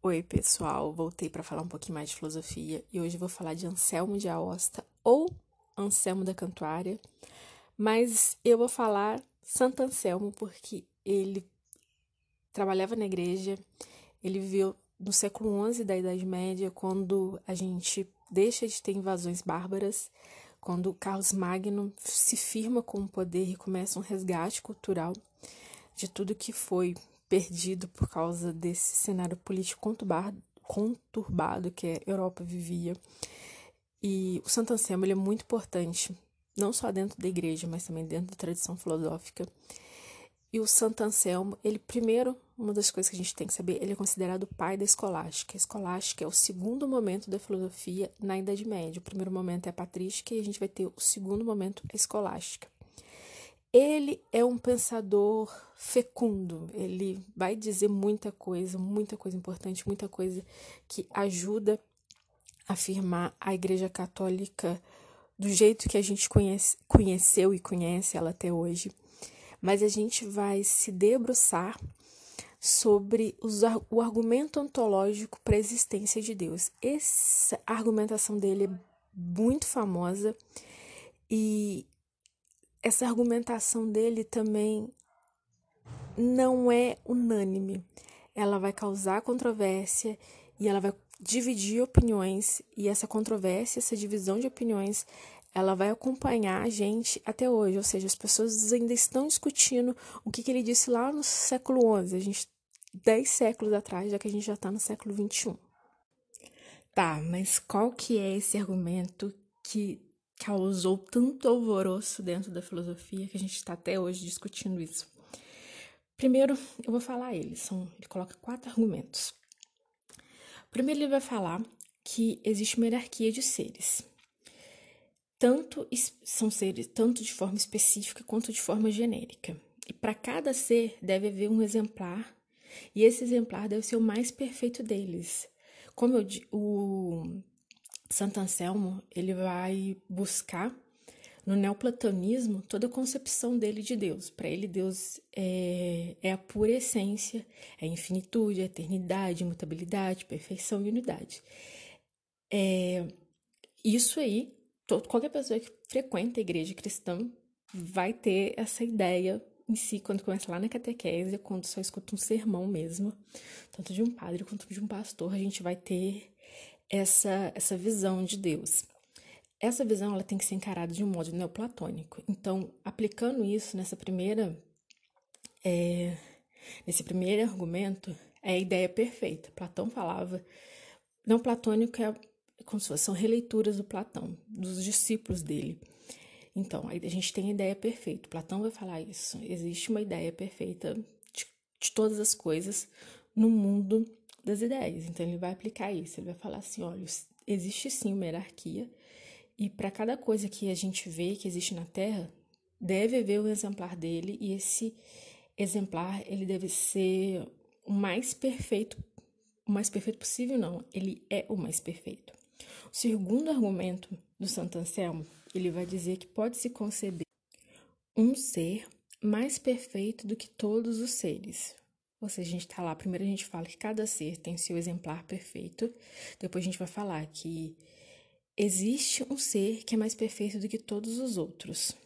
Oi, pessoal. Voltei para falar um pouquinho mais de filosofia e hoje vou falar de Anselmo de Aosta ou Anselmo da Cantuária, mas eu vou falar Santo Anselmo porque ele trabalhava na igreja, ele viveu no século XI da Idade Média, quando a gente deixa de ter invasões bárbaras, quando Carlos Magno se firma com o poder e começa um resgate cultural de tudo que foi perdido por causa desse cenário político conturbado, que a Europa vivia. E o Santo Anselmo é muito importante, não só dentro da igreja, mas também dentro da tradição filosófica. E o Santo Anselmo, ele primeiro, uma das coisas que a gente tem que saber, ele é considerado o pai da escolástica. A escolástica é o segundo momento da filosofia na Idade Média. O primeiro momento é a patrística e a gente vai ter o segundo momento, a escolástica. Ele é um pensador fecundo, ele vai dizer muita coisa, muita coisa importante, muita coisa que ajuda a afirmar a Igreja Católica do jeito que a gente conhece, conheceu e conhece ela até hoje. Mas a gente vai se debruçar sobre os, o argumento ontológico para a existência de Deus. Essa argumentação dele é muito famosa e essa argumentação dele também não é unânime. Ela vai causar controvérsia e ela vai dividir opiniões e essa controvérsia, essa divisão de opiniões, ela vai acompanhar a gente até hoje, ou seja, as pessoas ainda estão discutindo o que, que ele disse lá no século XI, a gente dez séculos atrás, já que a gente já está no século XXI. Tá, mas qual que é esse argumento que causou tanto alvoroço dentro da filosofia que a gente está até hoje discutindo isso. Primeiro, eu vou falar ele. São, ele coloca quatro argumentos. Primeiro, ele vai falar que existe uma hierarquia de seres. Tanto são seres tanto de forma específica quanto de forma genérica. E para cada ser deve haver um exemplar, e esse exemplar deve ser o mais perfeito deles. Como eu, o Santo Anselmo ele vai buscar no neoplatonismo toda a concepção dele de Deus. Para ele, Deus é, é, a pura essência, é infinitude, a eternidade, imutabilidade, perfeição e unidade. É, isso aí, todo, qualquer pessoa que frequenta a igreja cristã vai ter essa ideia em si quando começa lá na catequese, quando só escuta um sermão mesmo, tanto de um padre quanto de um pastor, a gente vai ter essa, essa visão de Deus. Essa visão ela tem que ser encarada de um modo neoplatônico. Então, aplicando isso nessa primeira, é, nesse primeiro argumento, é a ideia perfeita. Platão falava. Não platônico é como se fosse, são releituras do Platão, dos discípulos dele. Então, a gente tem a ideia perfeita. Platão vai falar isso. Existe uma ideia perfeita de, de todas as coisas no mundo das ideias. Então ele vai aplicar isso, ele vai falar assim, olha, existe sim uma hierarquia e para cada coisa que a gente vê que existe na Terra, deve haver um exemplar dele e esse exemplar ele deve ser o mais perfeito, o mais perfeito possível não, ele é o mais perfeito. O segundo argumento do Santo Anselmo, ele vai dizer que pode se conceber um ser mais perfeito do que todos os seres. Ou seja, a gente está lá, primeiro a gente fala que cada ser tem seu exemplar perfeito, depois a gente vai falar que existe um ser que é mais perfeito do que todos os outros.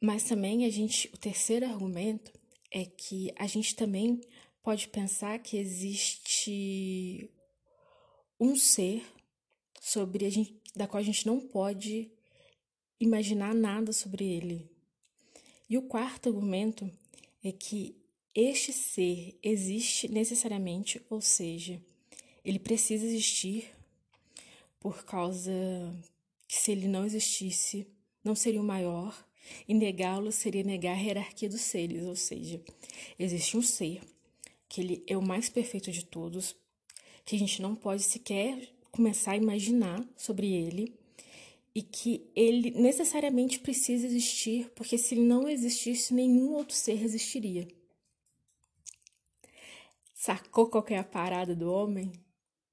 Mas também a gente, o terceiro argumento é que a gente também pode pensar que existe um ser sobre a gente, da qual a gente não pode imaginar nada sobre ele. E o quarto argumento é que este ser existe necessariamente, ou seja, ele precisa existir por causa que se ele não existisse, não seria o maior, e negá-lo seria negar a hierarquia dos seres, ou seja, existe um ser que ele é o mais perfeito de todos, que a gente não pode sequer começar a imaginar sobre ele, e que ele necessariamente precisa existir, porque se não existisse, nenhum outro ser existiria. Sacou qual é a parada do homem?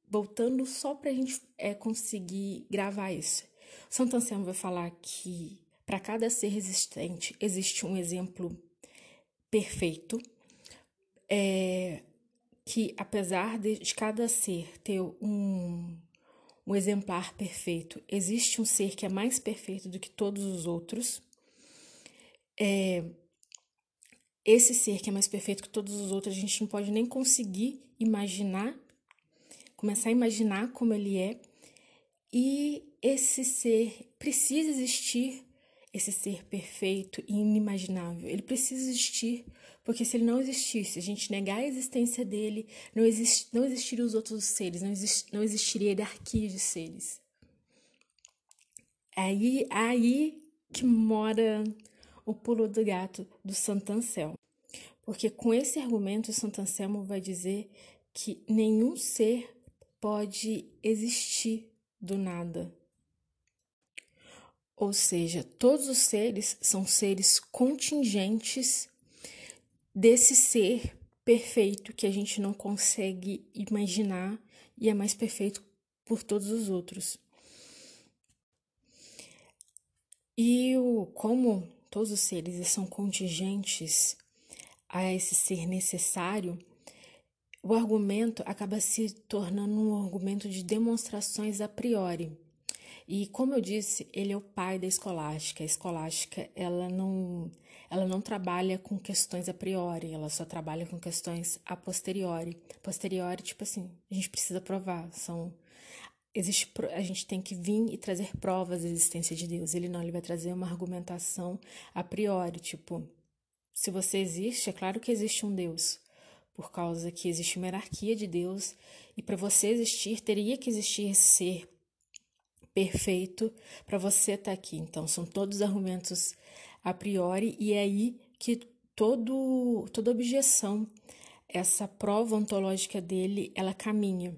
Voltando só para a gente é, conseguir gravar isso. Santo Anselmo vai falar que para cada ser existente existe um exemplo perfeito, é, que apesar de, de cada ser ter um, um exemplar perfeito, existe um ser que é mais perfeito do que todos os outros. É, esse ser que é mais perfeito que todos os outros, a gente não pode nem conseguir imaginar, começar a imaginar como ele é. E esse ser precisa existir, esse ser perfeito e inimaginável. Ele precisa existir, porque se ele não existisse, a gente negar a existência dele, não, exist, não existiriam os outros seres, não, exist, não existiria hierarquia de seres. É aí, é aí que mora o pulo do gato do Santo Anselmo. Porque com esse argumento, o Santo Anselmo vai dizer que nenhum ser pode existir do nada. Ou seja, todos os seres são seres contingentes desse ser perfeito que a gente não consegue imaginar e é mais perfeito por todos os outros. E o, como todos os seres são contingentes a esse ser necessário, o argumento acaba se tornando um argumento de demonstrações a priori. E como eu disse, ele é o pai da escolástica. A escolástica, ela não, ela não trabalha com questões a priori, ela só trabalha com questões a posteriori. Posteriori, tipo assim, a gente precisa provar, são existe a gente tem que vir e trazer provas da existência de Deus. Ele não, ele vai trazer uma argumentação a priori, tipo, se você existe, é claro que existe um Deus, por causa que existe uma hierarquia de Deus e para você existir teria que existir esse ser perfeito para você estar tá aqui. Então são todos argumentos a priori e é aí que todo toda objeção, essa prova ontológica dele, ela caminha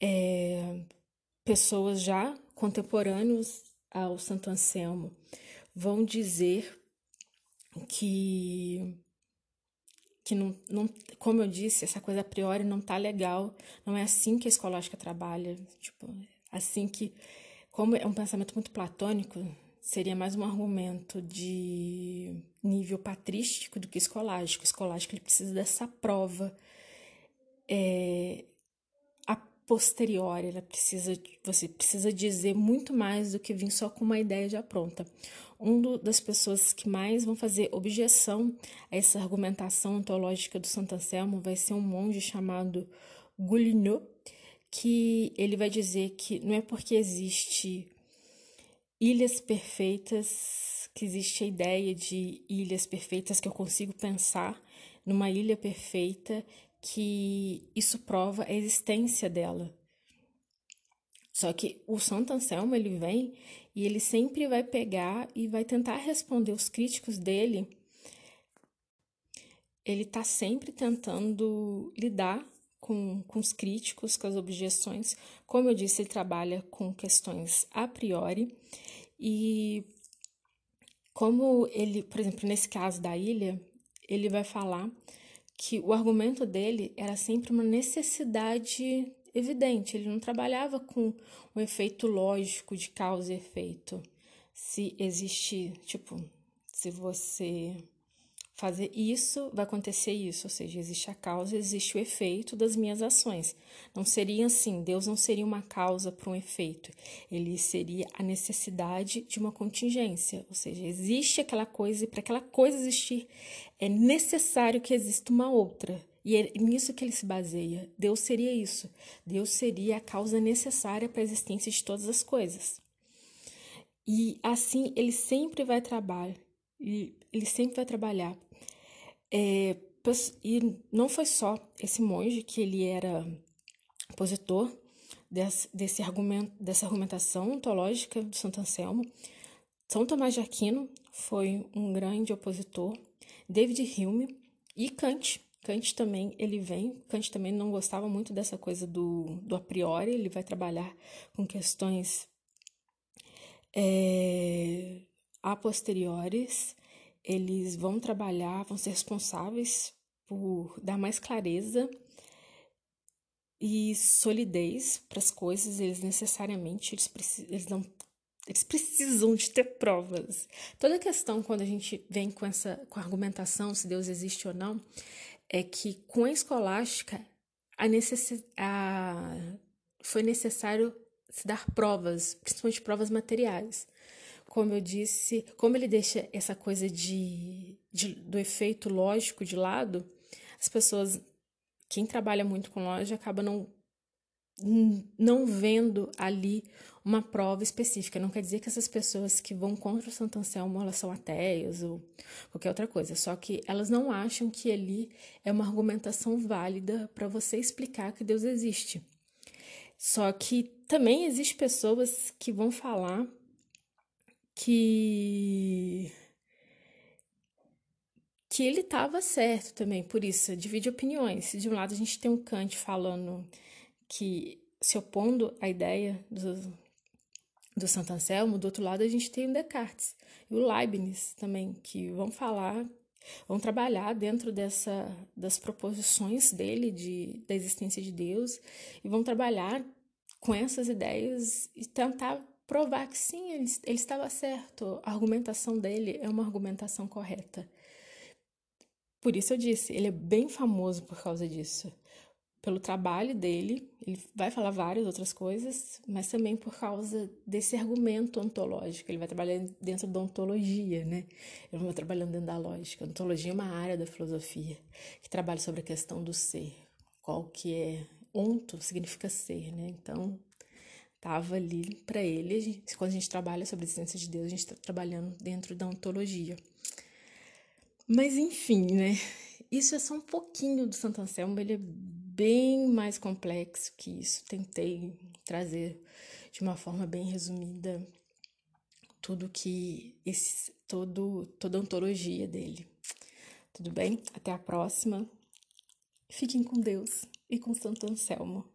é, pessoas já contemporâneos ao Santo Anselmo vão dizer que que não, não, como eu disse, essa coisa a priori não tá legal, não é assim que a escolástica trabalha, tipo, assim que, como é um pensamento muito platônico, seria mais um argumento de nível patrístico do que escolástico. O escolástico ele precisa dessa prova é, posteriori, ela precisa, você precisa dizer muito mais do que vir só com uma ideia já pronta. Um do, das pessoas que mais vão fazer objeção a essa argumentação ontológica do Santo Anselmo vai ser um monge chamado Goulinot, que ele vai dizer que não é porque existe ilhas perfeitas, que existe a ideia de ilhas perfeitas que eu consigo pensar numa ilha perfeita que isso prova a existência dela. Só que o Santo Anselmo ele vem e ele sempre vai pegar e vai tentar responder os críticos dele. Ele está sempre tentando lidar com, com os críticos, com as objeções. Como eu disse, ele trabalha com questões a priori. E como ele, por exemplo, nesse caso da ilha, ele vai falar que o argumento dele era sempre uma necessidade evidente, ele não trabalhava com um efeito lógico de causa e efeito. Se existe, tipo, se você fazer isso, vai acontecer isso, ou seja, existe a causa, existe o efeito das minhas ações. Não seria assim, Deus não seria uma causa para um efeito, ele seria a necessidade de uma contingência, ou seja, existe aquela coisa e para aquela coisa existir é necessário que exista uma outra. E é nisso que ele se baseia. Deus seria isso. Deus seria a causa necessária para a existência de todas as coisas. E assim ele sempre vai trabalhar. Ele sempre vai trabalhar é, e não foi só esse monge que ele era opositor desse, desse argumento, dessa argumentação ontológica do Santo Anselmo. São Tomás de Aquino foi um grande opositor, David Hume e Kant. Kant também, ele vem, Kant também não gostava muito dessa coisa do, do a priori, ele vai trabalhar com questões é, a posteriores, eles vão trabalhar, vão ser responsáveis por dar mais clareza e solidez para as coisas, eles necessariamente eles, precis, eles não eles precisam de ter provas. Toda questão quando a gente vem com essa com a argumentação se Deus existe ou não, é que com a escolástica a necess... a... foi necessário se dar provas, principalmente provas materiais. Como eu disse, como ele deixa essa coisa de, de do efeito lógico de lado, as pessoas, quem trabalha muito com loja, acaba não não vendo ali uma prova específica. Não quer dizer que essas pessoas que vão contra o Santo Anselmo elas são ateias ou qualquer outra coisa. Só que elas não acham que ali é uma argumentação válida para você explicar que Deus existe. Só que também existem pessoas que vão falar que que ele estava certo também, por isso divide opiniões. De um lado a gente tem um Kant falando que se opondo à ideia do, do Santo Anselmo, do outro lado a gente tem o Descartes e o Leibniz também, que vão falar, vão trabalhar dentro dessa, das proposições dele de, da existência de Deus e vão trabalhar com essas ideias e tentar provar que sim, ele, ele estava certo, a argumentação dele é uma argumentação correta. Por isso eu disse, ele é bem famoso por causa disso pelo trabalho dele, ele vai falar várias outras coisas, mas também por causa desse argumento ontológico. Ele vai trabalhar dentro da ontologia, né? Ele não vai trabalhando dentro da lógica. A ontologia é uma área da filosofia que trabalha sobre a questão do ser, qual que é onto significa ser, né? Então, estava ali para ele. Quando a gente trabalha sobre a existência de Deus, a gente está trabalhando dentro da ontologia. Mas enfim, né? Isso é só um pouquinho do Santo Anselmo, ele é bem mais complexo que isso. Tentei trazer de uma forma bem resumida tudo que esse todo toda a ontologia dele. Tudo bem? Até a próxima. Fiquem com Deus e com Santo Anselmo.